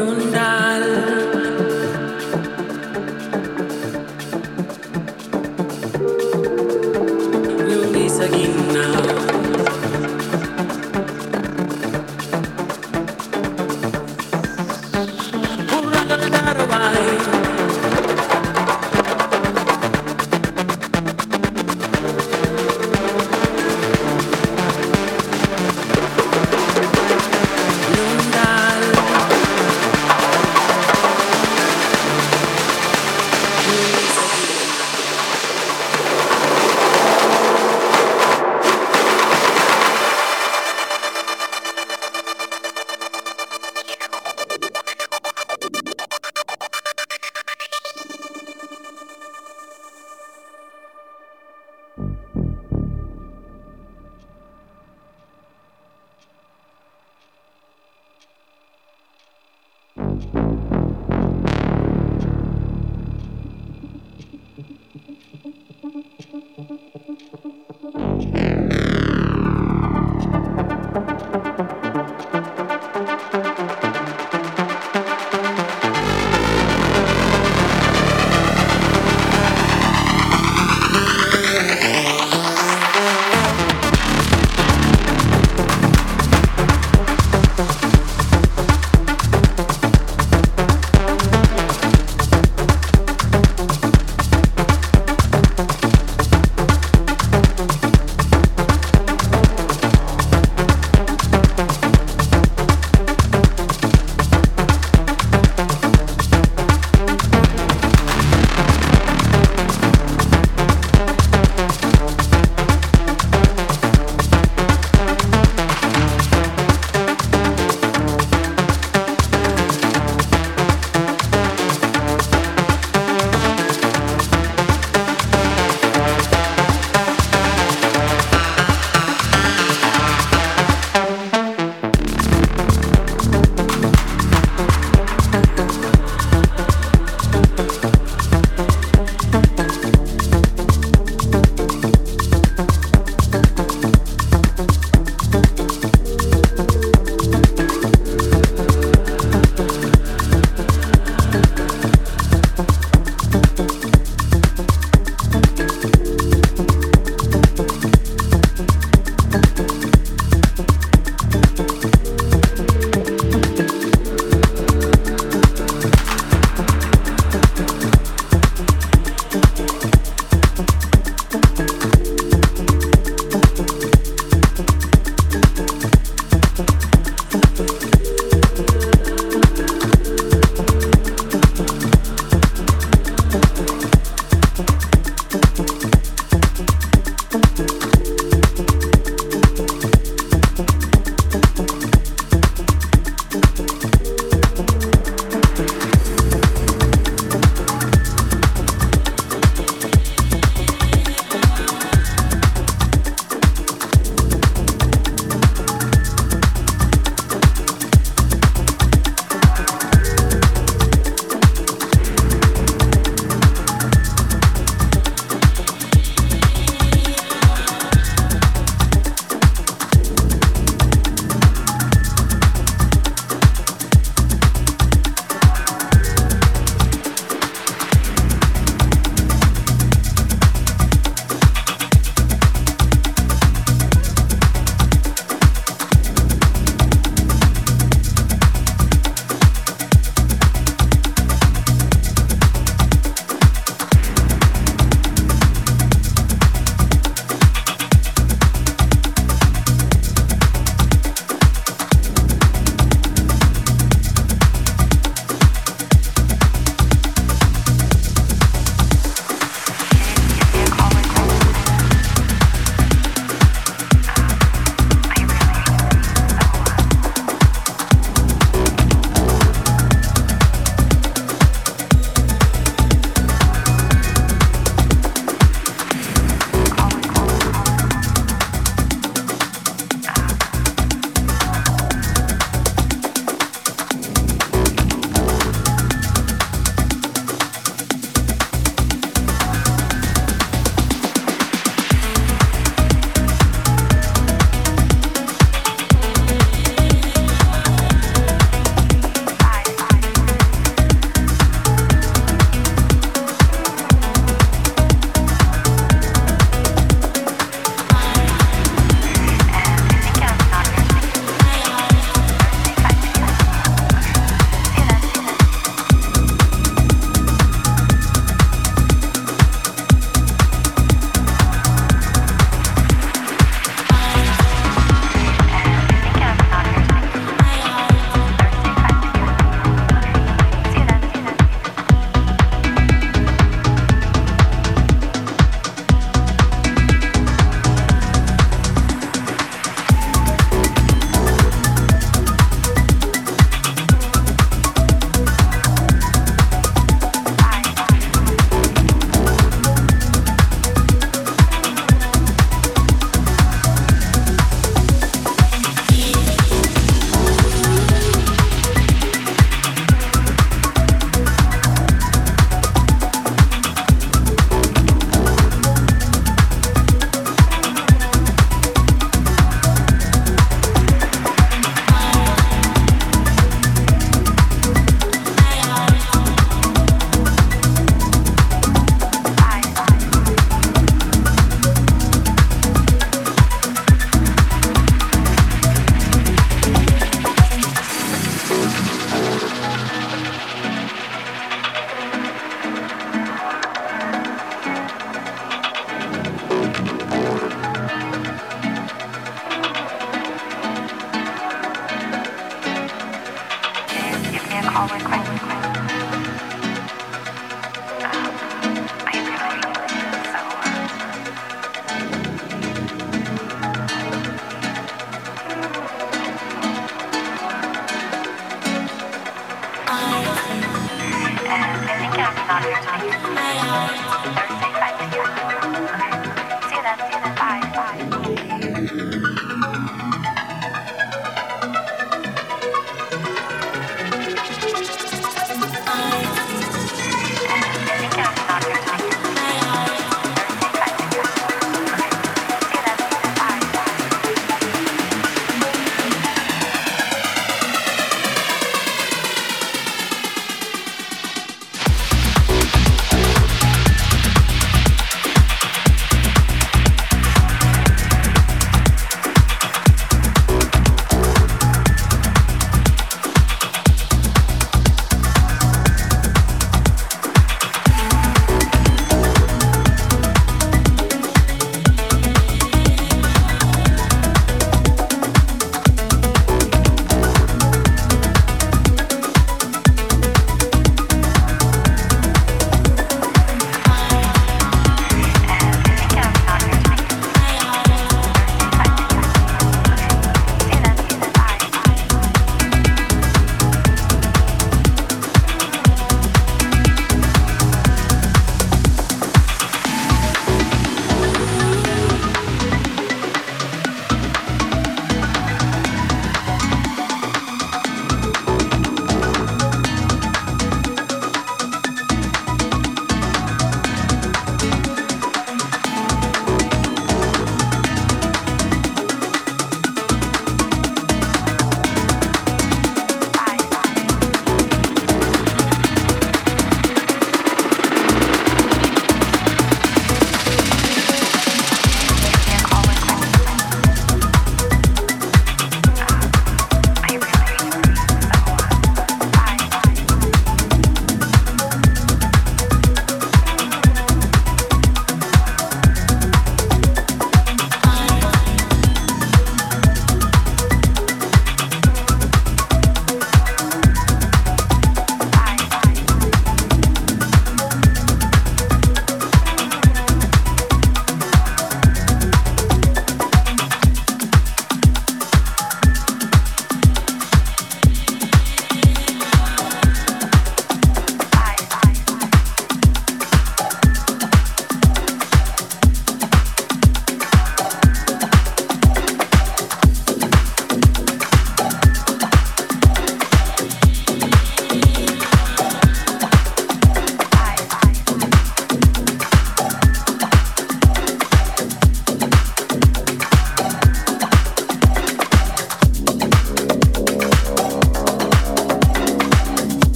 you now.